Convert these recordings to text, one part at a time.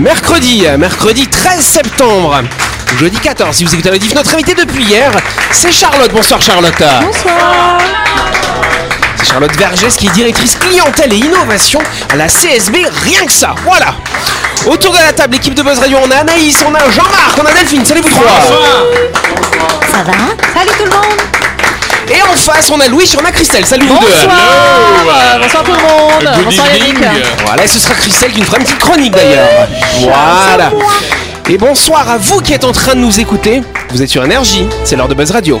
Mercredi, mercredi 13 septembre. Jeudi 14, si vous écoutez la diff, notre invité depuis hier, c'est Charlotte. Bonsoir Charlotte. Bonsoir. C'est Charlotte Vergès qui est directrice clientèle et innovation à la CSB, rien que ça, voilà. Autour de la table, l'équipe de Buzz Radio, on a Anaïs, on a Jean-Marc, on a Delphine, salut vous trois. Ça va? Salut tout le monde. Et en face, on a Louis, on a Christelle, salut vous deux. Bonsoir. Bonsoir tout le monde. Good Bonsoir. Yannick. Voilà, et ce sera Christelle qui nous fera une petite chronique d'ailleurs. Voilà. Et bonsoir à vous qui êtes en train de nous écouter. Vous êtes sur Énergie, c'est l'heure de Buzz Radio.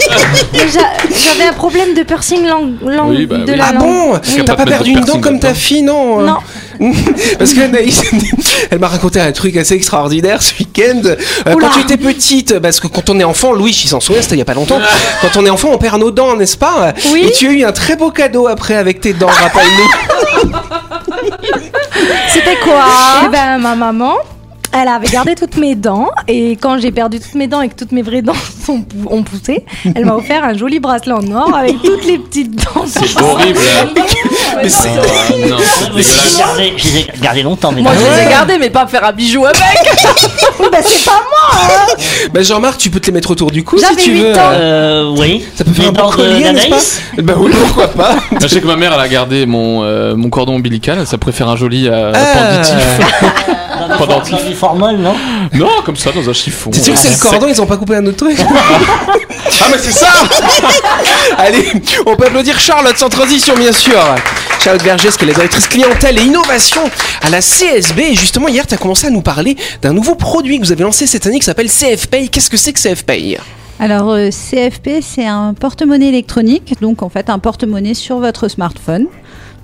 J'avais un problème de piercing langue, langue Oui, bah de oui. la Ah langue. bon Oui. T'as pas perdu une dent comme ta fille, non Non. Parce que Anaïs, elle m'a raconté un truc assez extraordinaire ce week-end. Euh, quand tu étais petite, parce que quand on est enfant, Louis, il s'en souvient, c'était il y a pas longtemps. Quand on est enfant, on perd nos dents, n'est-ce pas? Oui. Et tu as eu un très beau cadeau après avec tes dents, rappelle-nous. C'était quoi? Eh ben, ma maman. Elle avait gardé toutes mes dents et quand j'ai perdu toutes mes dents et que toutes mes vraies dents sont, ont poussé, elle m'a offert un joli bracelet en or avec toutes les petites dents. C'est horrible. Mais c'est- non, c'est Je les ai ai gardés longtemps, mais Moi je les ai gardées mais pas faire un bijou avec. bah c'est pas moi. Bah, Jean-Marc, tu peux te les mettre autour du cou si tu veux. ans. Euh, oui. Ça peut faire un de- collier, n'est-ce pas? Bah oui, pourquoi pas Je sais que ma mère, elle a gardé mon, euh, mon cordon ombilical. Ça faire un joli euh, Ah. penditif. Dans Pas dentif. des formoles, non Non, comme ça, dans un chiffon. C'est sûr que c'est le cordon, ils ont pas coupé un autre truc Ah mais c'est ça Allez, on peut applaudir Charlotte sans transition bien sûr Charlotte Vergès qui est la directrice clientèle et innovation à la CSB et justement hier tu as commencé à nous parler d'un nouveau produit que vous avez lancé cette année qui s'appelle CFPay. Qu'est-ce que c'est que CFPay Alors euh, CFP, c'est un porte-monnaie électronique, donc en fait un porte-monnaie sur votre smartphone.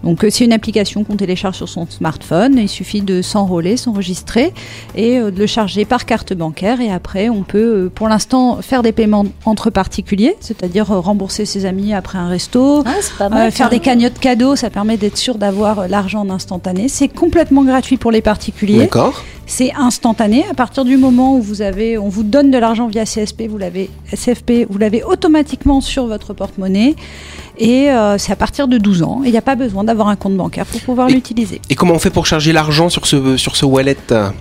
Donc euh, c'est une application qu'on télécharge sur son smartphone. Il suffit de s'enrôler, s'enregistrer et euh, de le charger par carte bancaire. Et après, on peut, euh, pour l'instant, faire des paiements entre particuliers, c'est-à-dire rembourser ses amis après un resto, Ah c'est pas euh, mal. faire des cagnottes cadeaux. Ça permet d'être sûr d'avoir l'argent en instantané. C'est complètement gratuit pour les particuliers. D'accord C'est instantané. À partir du moment où vous avez, on vous donne de l'argent via CSP, vous l'avez SFP, vous l'avez automatiquement sur votre porte-monnaie. Et euh, c'est à partir de 12 ans. Il n'y a pas besoin d'avoir un compte bancaire pour pouvoir l'utiliser. Et comment on fait pour charger l'argent sur ce, sur ce wallet?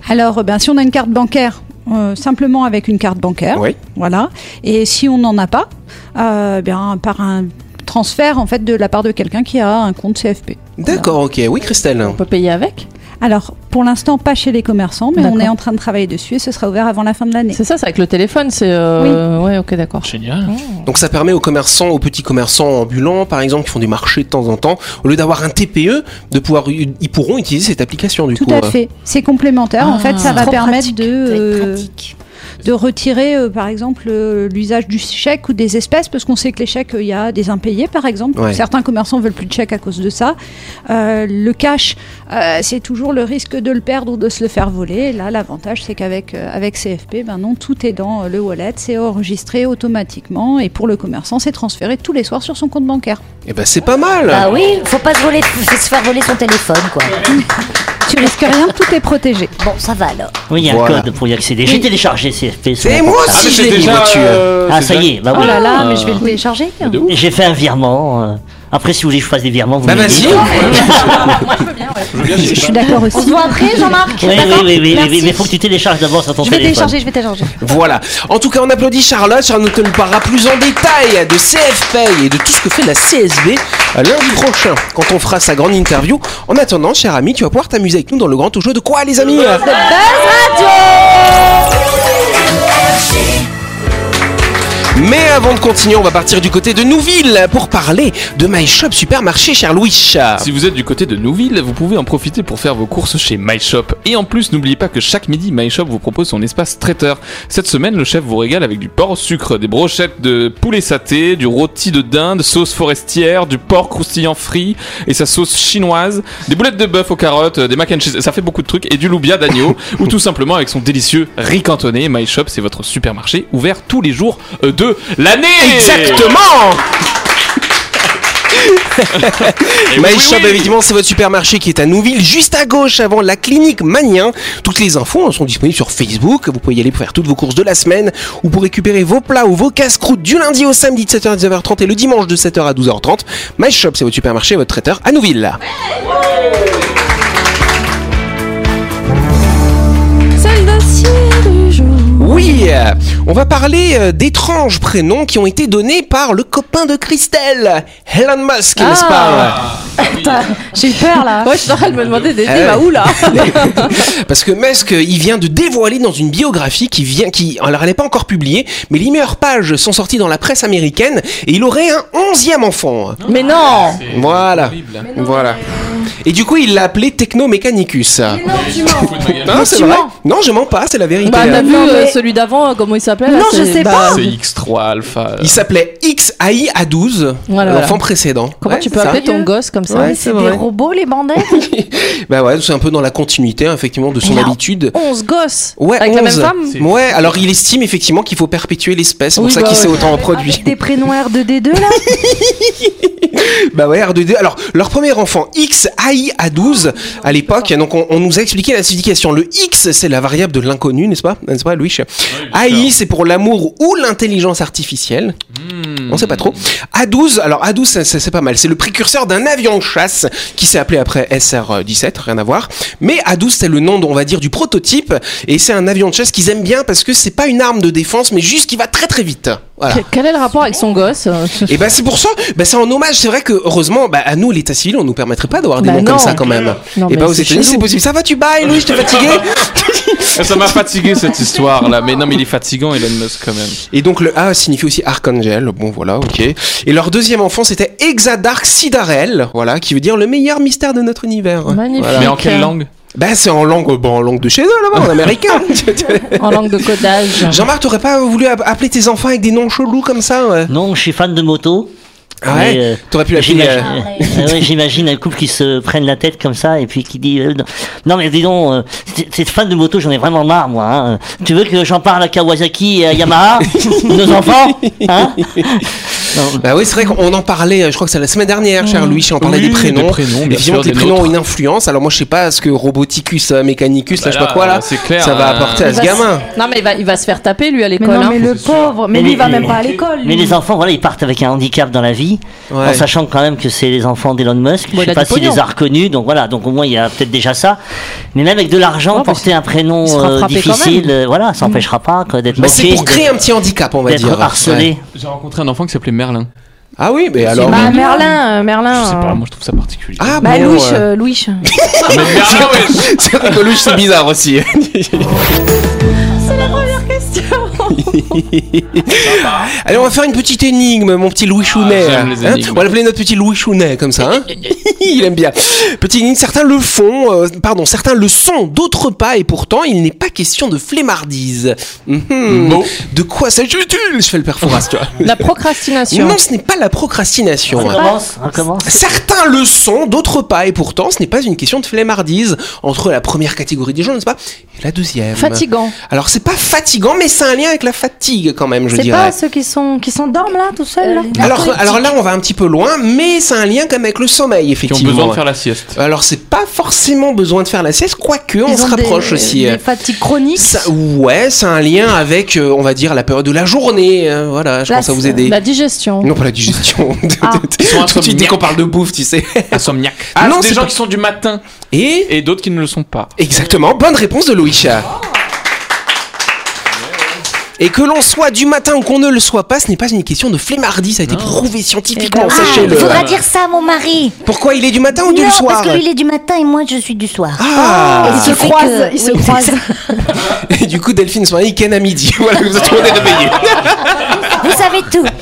Alors, ben, si on a une carte bancaire, euh, simplement avec une carte bancaire. Oui. Voilà. Et si on n'en a pas, euh, bien, par un transfert en fait de la part de quelqu'un qui a un compte CFP. D'accord, ok. Oui Christelle On peut payer avec? Alors, pour l'instant, pas chez les commerçants, mais on est en train de travailler dessus et ce sera ouvert avant la fin de l'année. C'est ça, c'est avec le téléphone, c'est. euh, Ouais, ok, d'accord. Génial. Donc ça permet aux commerçants, aux petits commerçants ambulants, par exemple, qui font du marché de temps en temps, au lieu d'avoir un TPE, de pouvoir, ils pourront utiliser cette application du Tout coup. à euh. fait. C'est complémentaire. en fait, ça va permettre pratique. de, euh, de retirer, euh, par exemple, euh, l'usage du chèque ou des espèces, parce qu'on sait que les chèques, euh, il y a des impayés, par exemple. Ouais. Certains commerçants veulent plus de chèques à cause de ça. Euh, le cash, euh, c'est toujours le risque de le perdre ou de se le faire voler. Là, l'avantage, c'est qu'avec euh, avec CFP, ben non, tout est dans euh, le wallet, c'est enregistré automatiquement, et pour le commerçant, c'est transféré tous les soirs sur son compte bancaire. Eh ben c'est pas mal. Bah oui, faut pas se, voler, faut se faire voler son téléphone, quoi. Tu risques rien, tout est protégé. Bon, ça va alors. Oui, il y a Voilà. un code pour y accéder. J'ai téléchargé CFP. sur Et mon moi portable. aussi, mais je c'est l'ai mis, déjà, euh, Ah, c'est ça déjà- y est, bah Oh oui. là là, Euh, mais je vais le télécharger. de ouf. Et J'ai fait un virement. euh, Après, si vous voulez que je fasse des virements, vous Bah me vas-y. dites. Je veux bien, Je suis d'accord On se aussi. voit après, Jean-Marc Oui, oui, D'accord oui, oui, Merci. oui, mais faut que tu télécharges d'abord sur ton Je vais téléphone. télécharger, je vais télécharger. Voilà. En tout cas, on applaudit Charlotte. Charlotte nous parlera plus en détail de CFPay et de tout ce que fait la CSB euh, lundi prochain quand on fera sa grande interview. En attendant, cher ami, tu vas pouvoir t'amuser avec nous dans le grand jeu de quoi, les amis? Mais avant de continuer, on va partir du côté de Nouville pour parler de My Shop Supermarché, cher Louis. Si vous êtes du côté de Nouville, vous pouvez en profiter pour faire vos courses chez MyShop. Et en plus, n'oubliez pas que chaque midi, MyShop vous propose son espace traiteur. Cette semaine, le chef vous régale avec du porc au sucre, des brochettes de poulet saté, du rôti de dinde, sauce forestière, du porc croustillant frit et sa sauce chinoise, des boulettes de bœuf aux carottes, des mac and cheese, ça fait beaucoup de trucs, et du loubia d'agneau, ou tout simplement avec son délicieux riz cantonné. MyShop, c'est votre supermarché ouvert tous les jours euh, de l'année Exactement My Shop, oui. évidemment, c'est votre supermarché qui est à Nouville, juste à gauche avant la clinique Magnien. Toutes les infos hein, sont disponibles sur Facebook. Vous pouvez y aller pour faire toutes vos courses de la semaine ou pour récupérer vos plats ou vos casse-croûtes du lundi au samedi de 7h à 19h30 et le dimanche de 7h à 12h30. My Shop, c'est votre supermarché, votre traiteur à Nouville. Oui, euh, on va parler euh, d'étranges prénoms qui ont été donnés par le copain de Christelle, Elon Musk, n'est-ce pas Attends, J'ai eu peur là. Ouais, je suis en train de me demander des Ah bah où là Parce que Musk, euh, il vient de dévoiler dans une biographie qui vient, qui, alors elle n'est pas encore publiée, mais les meilleures pages sont sorties dans la presse américaine et il aurait un onzième enfant. Mais non. Voilà, voilà. Et du coup, il l'a appelé Techno Mechanicus. Non, tu mens. Non, c'est vrai. Non, je mens pas, c'est la vérité. Bah t'as vu euh, mais- celui d'avant, euh, comment il s'appelait là, Non, je sais bah, pas. C'est X3 Alpha. Il s'appelait XAI A12, Voilà, l'enfant voilà. précédent. Comment Ouais, tu peux appeler ton gosse comme ça Ouais, C'est des robots les bandettes Bah ouais, c'est un peu dans la continuité, hein, effectivement, de son habitude. 11 gosses Ouais, Avec la même 11. femme Ouais, alors il estime effectivement qu'il faut perpétuer l'espèce, c'est pour ça bah qu'il s'est autant reproduit. Des prénoms R2D2 là Bah ouais, R2D. Alors, leur premier enfant, X, AI à 12 à l'époque. Donc, on, on nous a expliqué la signification. Le X, c'est la variable de l'inconnu, n'est-ce pas? N'est-ce pas, Louis? AI, c'est pour l'amour ou l'intelligence artificielle. Hmm. On sait pas trop. A12, alors A12, ça- ça- c'est pas mal. C'est le précurseur d'un avion de chasse qui s'est appelé après SR-17, rien à voir. Mais A12, c'est le nom, on va dire, du prototype. Et c'est un avion de chasse qu'ils aiment bien parce que c'est pas une arme de défense, mais juste qui va très très vite. Voilà. Quel est le rapport avec son gosse Et ben c'est pour ça, ben c'est en hommage. C'est vrai que heureusement, bah, à nous l'état civil, on nous permettrait pas d'avoir des Bah noms comme ça quand même. Non, et bah aux États-Unis c'est possible. Ça va, tu bailles, Louis, je t'ai fatigué. Ça m'a fatigué cette histoire là, mais non, mais il est fatigant Elon Musk quand même. et donc le A signifie aussi archangel. Bon voilà, ok. Et leur deuxième enfant c'était Exadark Sidarel, voilà, qui veut dire le meilleur mystère de notre univers. Magnifique. Voilà. Mais en quelle langue? Bah c'est en langue, bon, en langue de chez eux là-bas, en américain. En langue de codage. Jean-Marc, t'aurais pas voulu app- appeler tes enfants avec des noms chelous comme ça ouais? Non, je suis fan de moto. Ah ouais? Euh, T'aurais pu l'appeler. J'imagine euh, ouais, j'imagine un couple qui se prenne la tête comme ça et puis qui dit euh, non. non mais dis donc euh, c'est- c'est fan de moto j'en ai vraiment marre moi hein. tu veux que j'en parle à Kawasaki et à Yamaha nos enfants hein? Non, Bah oui, c'est vrai qu'on en parlait, euh, je crois que c'est la semaine dernière, cher Louis, on parlait Oui, des prénoms. des prénoms, bien Effectivement, sûr, des des prénoms ont une influence. Alors moi, je sais pas ce que Roboticus, euh, Mechanicus, là, je sais pas Bah quoi, là, c'est clair, ça va euh, apporter à ce se- gamin. Non mais il va, il va se faire taper lui à Mais l'école. non, hein. mais le pauvre, mais lui les- il va même pas à l'école. mais lui. les enfants voilà ils partent avec un handicap dans la vie Ouais. en sachant quand même que c'est les enfants d'Elon Musk Bon, je sais pas s'il les a reconnus donc voilà donc au moins il y a peut-être déjà ça mais même avec de l'argent mais porter un prénom euh, difficile voilà ça n'empêchera pas quoi, d'être Bah, c'est moqué pour créer un petit handicap, on va d'être dire. harcelé Ouais. J'ai rencontré un enfant qui s'appelait Merlin. Ah oui, mais alors. Bah, Merlin, euh, Merlin. Je sais pas, euh, moi je trouve ça particulier. Ah Bah, bon, Louis, euh, Louis. mais Merlin, ouais. C'est vrai que Louis, c'est bizarre aussi. Allez, on va faire une petite énigme, mon petit Louis Chounet. Ah, les Hein énigmes. on va l'appeler notre petit Louis Chounet, comme ça. hein il aime bien. Petite énigme, certains le font, euh, pardon, certains le sont, d'autres pas, et pourtant, il n'est pas question de flemmardise. Mhm. Bon. De quoi s'agit-il? Je fais le père Fouras, tu vois. La procrastination. Non, ce n'est pas la procrastination. on commence on commence Certains le sont, d'autres pas, et pourtant ce n'est pas une question de flemmardise entre la première catégorie des gens, n'est-ce pas, et la deuxième. Fatigant. Alors c'est pas fatigant, mais c'est un lien avec la fatigue quand même, je C'est dirais. pas ceux qui sont qui s'endorment là, tout seuls là Alors, alors là, on va un petit peu loin, mais c'est un lien quand même avec le sommeil, Qui ont effectivement. besoin de faire la sieste. Alors c'est pas forcément besoin de faire la sieste, quoique on Ils se des- rapproche aussi. Des fatigues chroniques. Ça- ouais, c'est un lien avec, euh, on va dire, la période de la journée. euh, voilà, je La- pense à vous aider. La digestion. Non, pas la digestion. Ah. sont Tout de suite, dès insomniaques. qu'on parle de bouffe, tu sais. Insomniaque. Ah, Ah, non, c'est des gens pas- qui sont du matin Et et d'autres qui ne le sont pas. Exactement, bonne réponse de Louis. Et que l'on soit du matin ou qu'on ne le soit pas, ce n'est pas une question de flemmardise, ça a été prouvé scientifiquement, Eh ben, sachez-le. Il faudra dire ça à mon mari. Pourquoi il est du matin ou du non, soir parce que lui il est du matin et moi je suis du soir. Ah Ils se fait croisent, que- ils se oui, croisent. Et du coup, Delphine il ken à midi. Voilà, vous êtes tout le monde est réveillé. Vous savez tout.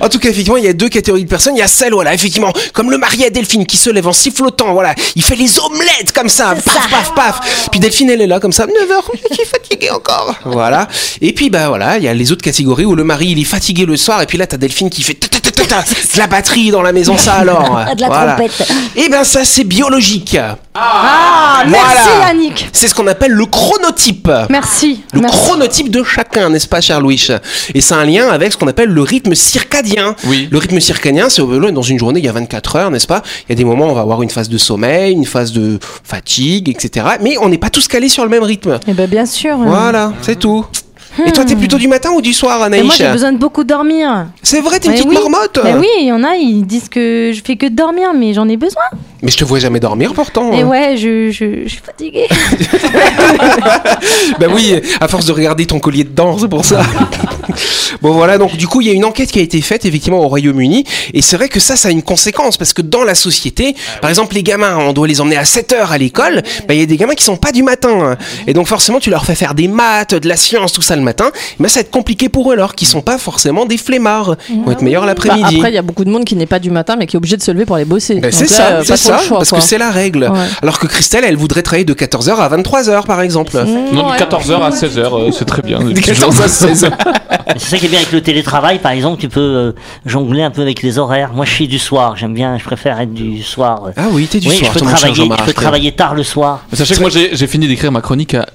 En tout cas, effectivement, il y a deux catégories de personnes. Il y a celle, voilà, effectivement, comme le mari à Delphine qui se lève en sifflotant, voilà. Il fait les omelettes comme ça, paf, paf, paf. Puis Delphine, elle est là comme ça, 9h, je suis fatiguée encore. Voilà. Et puis, bah voilà, il y a les autres catégories où le mari, il est fatigué le soir. Et puis là, t'as Delphine qui fait de la batterie dans la maison, ça alors. Ah, de la Voilà. trompette. Et ben ça, c'est biologique. Ah, merci Voilà. Yannick. C'est ce qu'on appelle le chronotype. Merci. Le merci. chronotype de chacun, n'est-ce pas, cher Louis Et c'est un lien avec ce qu'on appelle le rythme circadien. Oui. Le rythme circadien, c'est dans une journée, il y a 24 heures, n'est-ce pas? Il y a des moments où on va avoir une phase de sommeil, une phase de fatigue, etc. Mais on n'est pas tous calés sur le même rythme. Eh ben bien sûr. Voilà, c'est tout. Et toi, t'es plutôt du matin ou du soir, Anaïs moi j'ai besoin de beaucoup dormir. C'est vrai, t'es une Mais petite oui. marmotte Mais oui, il y en a, ils disent que je fais que dormir, mais j'en ai besoin. Mais je te vois jamais dormir pourtant. Et ouais, je, je, je suis fatiguée. bah oui, à force de regarder ton collier de c'est pour ça. bon voilà, donc du coup, il y a une enquête qui a été faite effectivement au Royaume-Uni, et c'est vrai que ça, ça a une conséquence, parce que dans la société, par exemple, les gamins, on doit les emmener à 7 heures à l'école, bah il y a des gamins qui sont pas du matin, et donc forcément, tu leur fais faire des maths, de la science, tout ça le matin, mais ça va être compliqué pour eux, alors qu'ils sont pas forcément des flemmards, ils vont être meilleurs Bah, l'après-midi. après, il y a beaucoup de monde qui n'est pas du matin, mais qui est obligé de se lever pour aller bosser. Ben, c'est ça, euh, c'est ça, choix, parce quoi. que c'est la règle. Ouais. Alors que Christelle, elle voudrait travailler de 14h à 23h, par exemple. Non, Ouais. de 14h à 16h, euh, c'est très bien. De 14h à 16h. C'est ça qui est bien avec le télétravail, par exemple, tu peux euh, jongler un peu avec les horaires. Moi, je suis du soir, j'aime bien, je préfère être du soir. Ah oui, t'es du oui, soir, je peux, travailler, je Jean-Marc. peux travailler tard le soir. Sachez que moi j'ai fini d'écrire ma chronique à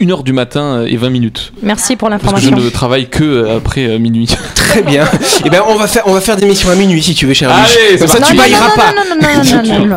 1h du matin euh, et 20 minutes. Merci pour Parce que je l'information. ne travaille que euh, après euh, minuit. Très bien. Et ben on va faire on va faire des missions à minuit si tu veux cher Allez, ça tu non, bailleras non, pas. non, non, non, non, non,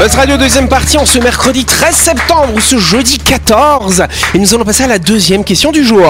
Buzz Radio deuxième partie en ce mercredi 13 septembre ou ce jeudi 14 et nous allons passer à la deuxième question du jour.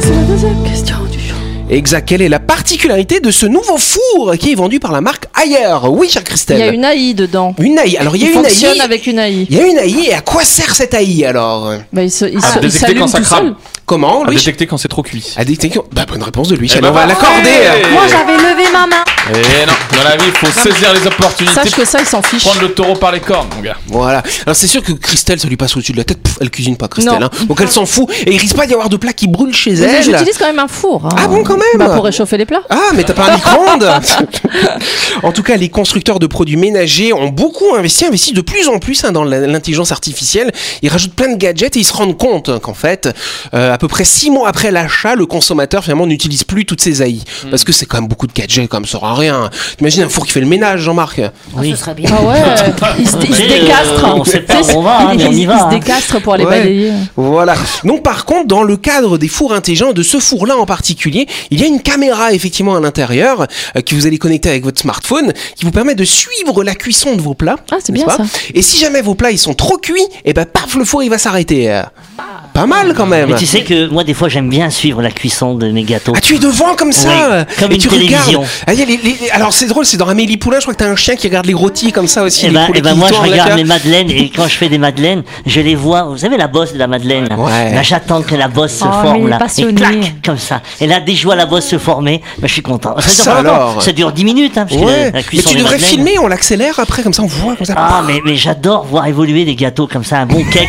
C'est la deuxième question du jour. Exact. Quelle est la particularité de ce nouveau four qui est vendu par la marque Ayer? Oui, cher Il Christelle. y a une AI dedans. Une AI. Alors il y a Il une fonctionne AI. avec une AI. Il y a une AI et à quoi sert cette AI alors? Bah, il se, il À se- il s'allume tout seul. Comment À Louis détecter quand c'est trop cuit. À détecter. Bah bonne réponse de Louis. Eh Alors, on ben, va l'accorder. ouais. Moi j'avais levé ma main. Et non, dans la vie, il faut saisir les opportunités. Sache que ça, il s'en fiche. Prendre le taureau par les cornes, mon gars. Voilà. Alors c'est sûr que Christelle, ça lui passe au-dessus de la tête. Pff, elle cuisine pas Christelle. Non. hein. Donc elle s'en fout et il risque pas d'y avoir de plats qui brûlent chez Mais elle. J'utilise quand même un four. hein. Ah bon, quand même Bah, Pour réchauffer les plats. Ah, mais t'as pas un micro-ondes En tout cas, les constructeurs de produits ménagers ont beaucoup investi, investi de plus en plus hein, dans la- l'intelligence artificielle. Ils rajoutent plein de gadgets et ils se rendent compte qu'en fait, euh, à peu près six mois après l'achat, le consommateur finalement n'utilise plus toutes ces AI. Hmm. Parce que c'est quand même beaucoup de gadgets, comme ça sert à rien. T'imagines un four qui fait le ménage, Jean-Marc? Oui. Ce serait bien. Ah ouais, il se, il se Euh, décastre. on sait pas où on va, hein, il, mais on y il va, se hein. décastre pour aller Ouais. balayer. Voilà. Donc par contre, dans le cadre des fours intelligents, de ce four-là en particulier, il y a une caméra effectivement à l'intérieur euh, que vous allez connecter avec votre smartphone, qui vous permet de suivre la cuisson de vos plats. Ah, c'est bien ça. Et si jamais vos plats ils sont trop cuits, et ben paf, le four il va s'arrêter. Euh, Pas mal quand même. Mais tu sais que moi, des fois, j'aime bien suivre la cuisson de mes gâteaux. Ah, tu es devant comme ça Oui, comme et une tu télévision. regardes. Ah, il y a les- les- Alors c'est drôle, c'est dans Amélie Poulain, je crois que t'as un chien qui regarde les rôtis comme ça aussi. Et les ben, poulets eh ben moi je regarde mes madeleines et quand je fais des madeleines, je les vois. Vous savez la bosse de la madeleine là Ouais. Là, j'attends que la bosse se Oh, forme là et clac comme ça. Et là dès que je vois la bosse se former, ben, je suis content. Ça, dure Ça alors. Ça dure 10 minutes hein, parce que Ouais. la Mais tu devrais filmer, on l'accélère après comme ça on voit comme ça. Ah mais, mais j'adore voir évoluer des gâteaux comme ça, un bon cake.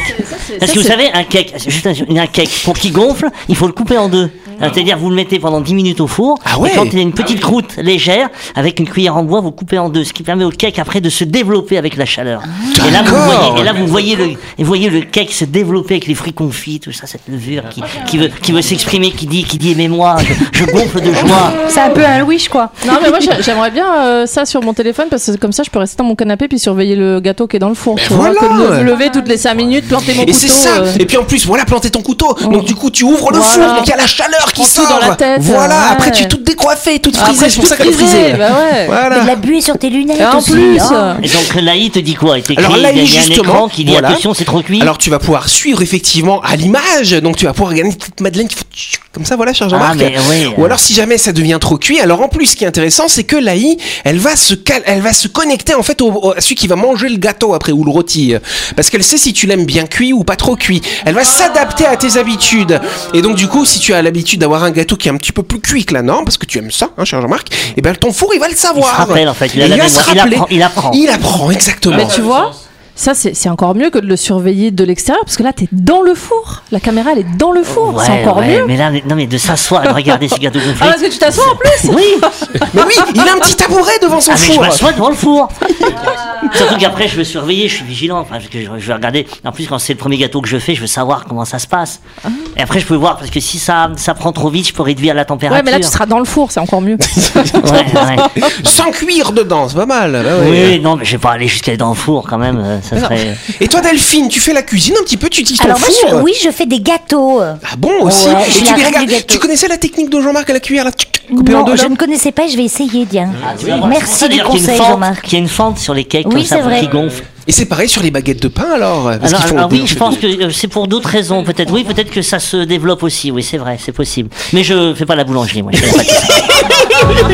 Parce que vous savez, un cake, juste un, un cake, pour qu'il gonfle, il faut le couper en deux. C'est-à-dire vous le mettez pendant 10 minutes au four, Ah ouais. et quand il y a une petite croûte légère, avec une cuillère en bois, vous coupez en deux, ce qui permet au cake après de se développer avec la chaleur. Et là vous D'accord. voyez, et là vous voyez le, et vous voyez le cake se développer avec les fruits confits, tout ça, cette levure qui, qui veut, qui veut s'exprimer, qui dit, qui dit aimez-moi, je, je gonfle de joie. C'est un peu un Louis, quoi. Non, mais moi j'ai- j'aimerais bien euh, ça sur mon téléphone parce que comme ça je peux rester dans mon canapé puis surveiller le gâteau qui est dans le four. tu vois, voilà. me lever toutes les 5 minutes, planter mon Et couteau. c'est ça. euh. Et puis en plus, voilà, planter ton couteau. Donc du coup, tu ouvres le Voilà. four, donc il y a la chaleur qui En dessous, sort. dans la tête, voilà, ouais. après tu es toute décoiffée, toute frisée, c'est pour ça qu'elle est frisée, frisée. bah ouais. Voilà. Mais de la buée sur tes lunettes Et en aussi. plus, hein. Et donc l'AI te dit quoi? Alors un justement, qui dit voilà. attention, c'est trop cuit. Alors tu vas pouvoir suivre effectivement à l'image, donc tu vas pouvoir regarder une petite Madeleine qui fait tchou, comme ça, voilà, cher ah, Jean-Marc. oui. Ou alors si jamais ça devient trop cuit, alors en plus ce qui est intéressant c'est que l'AI, elle va se cal- elle va se connecter en fait au, au- à celui qui va manger le gâteau après ou le rôti, parce qu'elle sait si tu l'aimes bien cuit ou pas trop cuit. Elle va s'adapter à tes habitudes. Et donc du coup, si tu as l'habitude d'avoir un gâteau qui est un petit peu plus cuit que la norme, parce que tu aimes ça, hein, cher Jean-Marc, et ben ton four il va le il savoir. se rappelle en fait, il a la va se il rappeler. apprend, il apprend. Il apprend exactement. Mais tu vois, ça c'est encore mieux que de le surveiller de l'extérieur parce que là t'es dans le four. La caméra elle est dans le four. c'est encore ouais, mieux. mais là, non mais de s'asseoir et de regarder ces gâteaux Ah gonflés. parce que tu t'assois en plus Oui, Mais oui, il a un petit tabouret devant son ah, mais je four. m'assois devant le four. Surtout qu'après, je veux surveiller, je suis vigilant. Enfin, parce que je, je vais regarder. En plus, quand c'est le premier gâteau que je fais, je veux savoir comment ça se passe. Et après, je peux voir parce que si ça, ça prend trop vite, je peux réduire la température. Ouais mais là tu seras dans le four, c'est encore mieux. Ouais, ouais. Sans cuire dedans, c'est pas mal. bah ouais. Oui, non, mais je vais pas aller jusqu'à dans le four quand même. Euh, Ça serait. Et toi Delphine, tu fais la cuisine un petit peu, tu utilises ton Alors moi, je oui, je fais des gâteaux. Ah bon aussi Ouais, Et je suis tu la les reine regardes. du gâteau. Tu connaissais la technique de Jean-Marc à la cuillère là, coupée en Non, deux là je ne connaissais pas, je vais essayer, c'est pour Merci du d'ailleurs, qu'il y a une conseil, fente- Jean-Marc. Qu'il y a une fente sur les cakes Oui, comme ça c'est pour vrai. qu'ils gonflent. Et c'est pareil sur les baguettes de pain alors parce Alors, oui, je pense que euh, c'est pour d'autres raisons, peut-être. Oui, peut-être que ça se développe aussi. Oui, c'est vrai, c'est possible. Mais je fais pas la boulangerie, moi.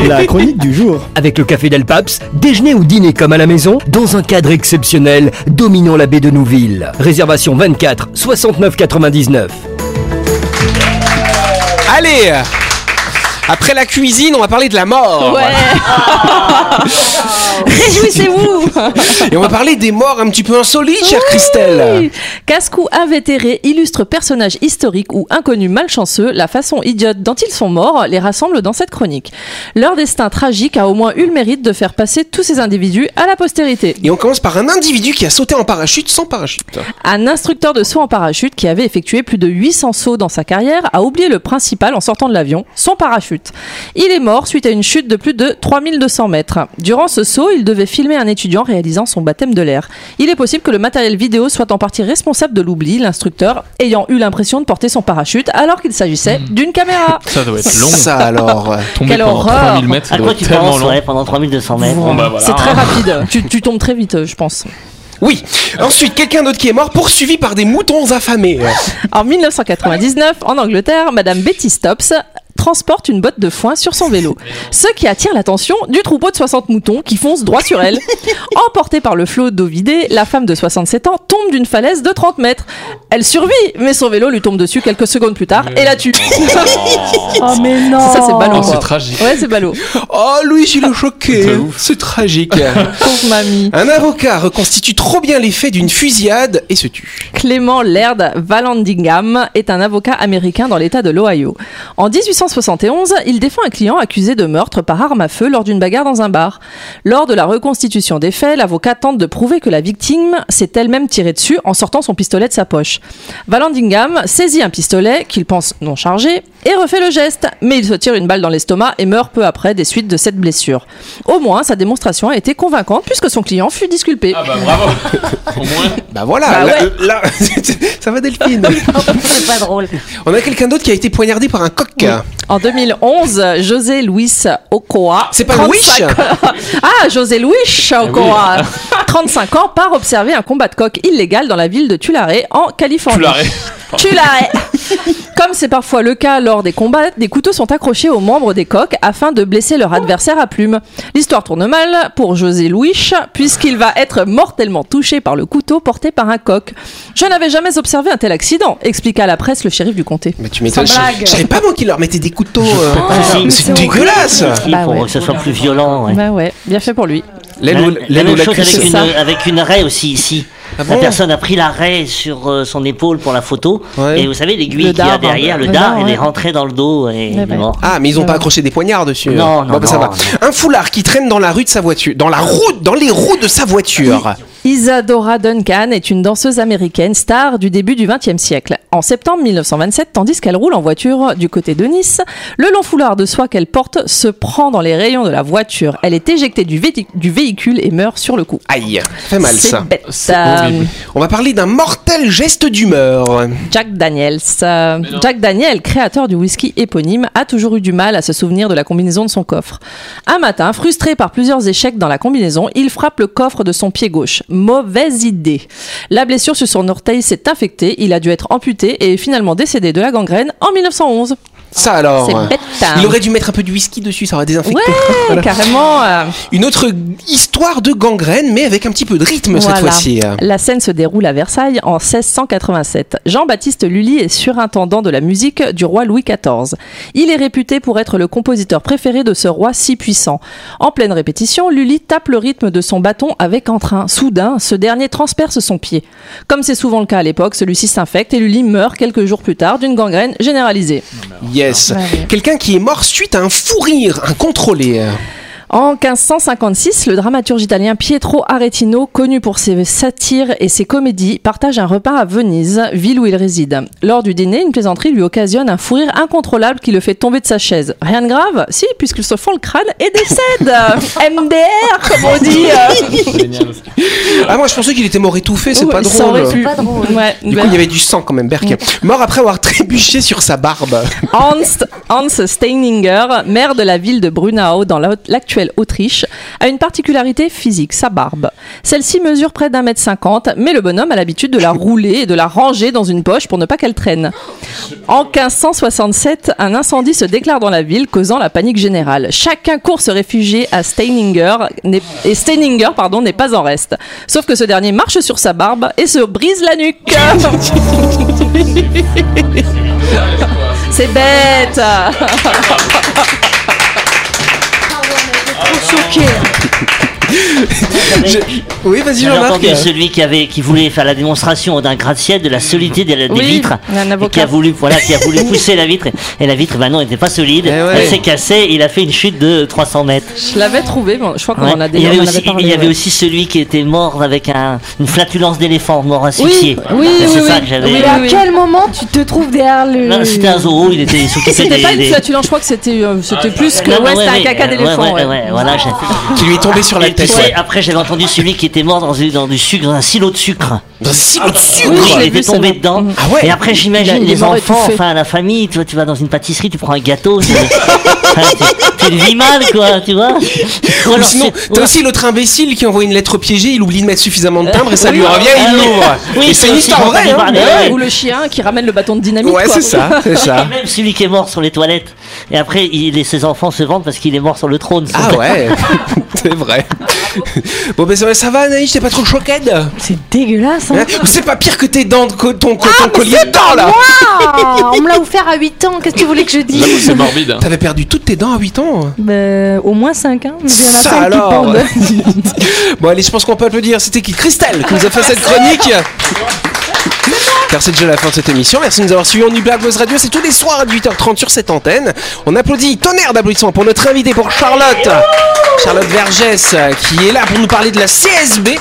La chronique du jour. Avec le café Del Paps, déjeuner ou dîner comme à la maison, dans un cadre exceptionnel, dominant la baie de Nouville. Réservation 24 69 99. Allez après la cuisine, on va parler de la mort. Ouais. Réjouissez-vous. Et on va parler des morts un petit peu insolites, chère Christelle. Casse-cou invétéré illustre personnages historiques ou inconnus malchanceux. La façon idiote dont ils sont morts les rassemble dans cette chronique. Leur destin tragique a au moins eu le mérite de faire passer tous ces individus à la postérité. Et on commence par un individu qui a sauté en parachute sans parachute. Un instructeur de saut en parachute qui avait effectué plus de 800 sauts dans sa carrière a oublié le principal en sortant de l'avion, son parachute. Il est mort suite à une chute de plus de 3200 mètres. Durant ce saut, il devait filmer un étudiant réalisant son baptême de l'air. Il est possible que le matériel vidéo soit en partie responsable de l'oubli, l'instructeur ayant eu l'impression de porter son parachute alors qu'il s'agissait d'une caméra. Ça doit être long. Ça alors. Tomber Quelle pendant horreur. 3000 mètres, ça À doit quoi être tu tellement penses, long. ouais, pendant 3200 mètres Bon, bah, voilà. C'est très rapide. tu, tu tombes très vite, je pense. Oui. Ensuite, quelqu'un d'autre qui est mort poursuivi par des moutons affamés. En 1999, en Angleterre, Madame Betty Stops transporte une botte de foin sur son vélo. Ce qui attire l'attention du troupeau de 60 moutons qui foncent droit sur elle. Emportée par le flot d'eau vidée, la femme de 67 ans tombe d'une falaise de 30 mètres. Elle survit, mais son vélo lui tombe dessus quelques secondes plus tard et la tue. Oh mais non Ça, c'est ballot. Oh, c'est tragique. Ouais, c'est ballot. Oh, Louis, il est choqué. De ouf. C'est tragique. Pauvre mamie. Un avocat reconstitue trop bien les faits d'une fusillade et se tue. Clément Laird Vallandigham est un avocat américain dans l'État de l'Ohio. En 1871, il défend un client accusé de meurtre par arme à feu lors d'une bagarre dans un bar. Lors de la reconstitution des faits, l'avocat tente de prouver que la victime s'est elle-même tirée dessus en sortant son pistolet de sa poche. Vallandigham saisit un pistolet qu'il pense non chargé et refait le geste, mais il se tire une balle dans l'estomac et meurt peu après des suites de cette blessure. Au moins, sa démonstration a été convaincante puisque son client fut disculpé. Ah bah bravo. Au moins. Bah voilà, Bah là- ouais. là- ça va Delphine. C'est pas drôle. On a quelqu'un d'autre qui a été poignardé par un coq. En 2011, José Luis Ocoa. C'est pas 35 Louis Ah, José Luis Ocoa. 35 ans, part observer un combat de coq illégal dans la ville de Tulare, en Californie. Tulare. Tulare. Comme c'est parfois le cas lors des combats, des couteaux sont accrochés aux membres des coqs afin de blesser leur adversaire à plumes. L'histoire tourne mal pour José Louis, puisqu'il va être mortellement touché par le couteau porté par un coq. Je n'avais jamais observé un tel accident, expliqua à la presse le shérif du comté. Mais tu m'étonnes. Je savais pas moi qu'ils leur mettaient des couteaux. euh, si. c'est dégueulasse. Bah pour ouais. que ce soit plus violent. ouais. Bah ouais, bien fait pour lui. L'aile La, ou- la ou même la chose cuisse. avec une, ça. avec une raie aussi ici. Ah la personne a pris la raie sur euh, son épaule pour la photo. Ouais. Et vous savez, l'aiguille Le qu'il y a dard, derrière, le le dard, elle est rentrée dans le dos et ouais. Ah, mais ils ont pas accroché des poignards dessus. Non, non, Bon, bah, ça non, va. non. Un foulard qui traîne dans la rue de sa voiture, dans la route, dans les roues de sa voiture. Isadora Duncan est une danseuse américaine star du début du XXe siècle. En septembre 1927, tandis qu'elle roule en voiture du côté de Nice, le long foulard de soie qu'elle porte se prend dans les rayons de la voiture. Elle est éjectée du, véhicule et meurt sur le coup. Aïe, ça fait mal C'est ça. bête. Euh, On va parler d'un mortel geste d'humeur. Jack Daniels. Euh, Jack Daniel, créateur du whisky éponyme, a toujours eu du mal à se souvenir de la combinaison de son coffre. Un matin, frustré par plusieurs échecs dans la combinaison, il frappe le coffre de son pied gauche. Mauvaise idée. La blessure sur son orteil s'est infectée, il a dû être amputé et est finalement décédé de la gangrène en 1911. Ça alors. C'est bête. Il aurait dû mettre un peu de whisky dessus, ça aurait désinfecté. Ouais, Voilà. carrément. euh, Une autre histoire de gangrène, mais avec un petit peu de rythme cette fois-ci. La scène se déroule à Versailles en 1687. Jean-Baptiste Lully est surintendant de la musique du roi Louis XIV. Il est réputé pour être le compositeur préféré de ce roi si puissant. En pleine répétition, Lully tape le rythme de son bâton avec entrain. Soudain, ce dernier transperce son pied. Comme c'est souvent le cas à l'époque, celui-ci s'infecte et Lully meurt quelques jours plus tard d'une gangrène généralisée. Yes. Quelqu'un qui est mort suite à un fou rire incontrôlé. En 1556, le dramaturge italien Pietro Aretino, connu pour ses satires et ses comédies, partage un repas à Venise, ville où il réside. Lors du dîner, une plaisanterie lui occasionne un fou rire incontrôlable qui le fait tomber de sa chaise. Rien de grave? Si, puisqu'il se fend le crâne et décède MDR, comme on dit Ah, moi je pensais qu'il était mort étouffé, c'est pas ça drôle. aurait pu. Ouais, Du coup, il y avait du sang quand même, Berk. Mort après avoir trébuché sur sa barbe. Hans, Hans Steininger, maire de la ville de Brunau dans la- l'actuelle Autriche, a une particularité physique, sa barbe. Celle-ci mesure près d'un mètre cinquante, mais le bonhomme a l'habitude de la rouler et de la ranger dans une poche pour ne pas qu'elle traîne. En 1567, un incendie se déclare dans la ville, causant la panique générale. Chacun court se réfugier à Steininger, et Steininger pardon, n'est pas en reste. Sauf que ce dernier marche sur sa barbe et se brise la nuque. C'est bête Je- Oui, vas-y J'avais Jean-Marc. entendu celui qui avait qui voulait faire la démonstration d'un gratte-ciel de la solidité des, des Oui, vitres un et avocat. qui a voulu voilà qui a voulu pousser la vitre et, la vitre ben non n'était pas solide Eh ouais. elle s'est cassée il a fait une chute de 300 mètres Je l'avais trouvé, bon, je crois qu'on Ouais. en a il y déjà avait, on en aussi, avait parlé. il y avait ouais. aussi celui qui était mort avec un, une flatulence d'éléphant mort asphyxié oui, c'est oui, ça oui. que j'avais Mais à oui. quel moment tu te trouves derrière le. non c'était un zoo il était il s'occupait C'était des, pas une des- flatulence, je crois que c'était euh, c'était plus que Non, ouais, c'était ouais, un caca ouais, d'éléphant. ouais, ouais. ouais, voilà, j'ai- Qui lui est tombé sur la Et tu tête. sais, après j'avais entendu celui qui était mort dans, une- dans du sucre, dans un silo de sucre. Dans un silo de sucre. Oui, je il était tombé ça. dedans. Ah ouais. Et après, Il a- j'imagine il est les mort enfants, étouffé. enfin la famille, tu vois, tu vas dans une pâtisserie, tu prends un gâteau, c'est- Enfin, tu, tu le vis mal, quoi, tu vois. Ou Ou alors, sinon, c'est- t'as aussi l'autre imbécile qui envoie une lettre piégée, il oublie de mettre suffisamment de timbre et ça Oui. lui revient, il Ah l'ouvre. Oui, et c'est une aussi histoire vraie, hein. parler, Ouais. ouais. Ou le chien qui ramène le bâton de dynamite. Ouais, quoi. c'est ça, c'est ça. Et même celui qui est mort sur les toilettes. Et après, il et ses enfants se vendent parce qu'il est mort sur le trône. Ah ouais, c'est vrai. Bon, ben ça, va- Anaïs, t'es pas trop choquée C'est dégueulasse. Hein. C'est pas pire que tes dents, de co- ton, co- ton collier de dents là Ah, on me l'a offert à 8 ans. Qu'est-ce que tu voulais que je dise c'est morbide. hein. T'avais perdu toutes tes dents à 8 ans Bah, Au moins 5 ans. Il y en a Ça 5 qui alors pendent. Bon allez, je pense qu'on peut applaudir. C'était qui Christelle qui nous a fait cette chronique. C'est déjà la fin de cette émission. Merci de nous avoir suivis Nubla Buzz Radio. C'est tous les soirs à 18h30 sur cette antenne. On applaudit tonnerre d'applaudissements pour notre invité, pour Charlotte. Charlotte Vergès, qui est là pour nous parler de la CSB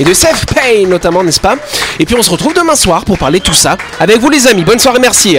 et de Safe Pay notamment, n'est-ce pas? Et puis on se retrouve demain soir pour parler de tout ça avec vous les amis. Bonne soirée, merci.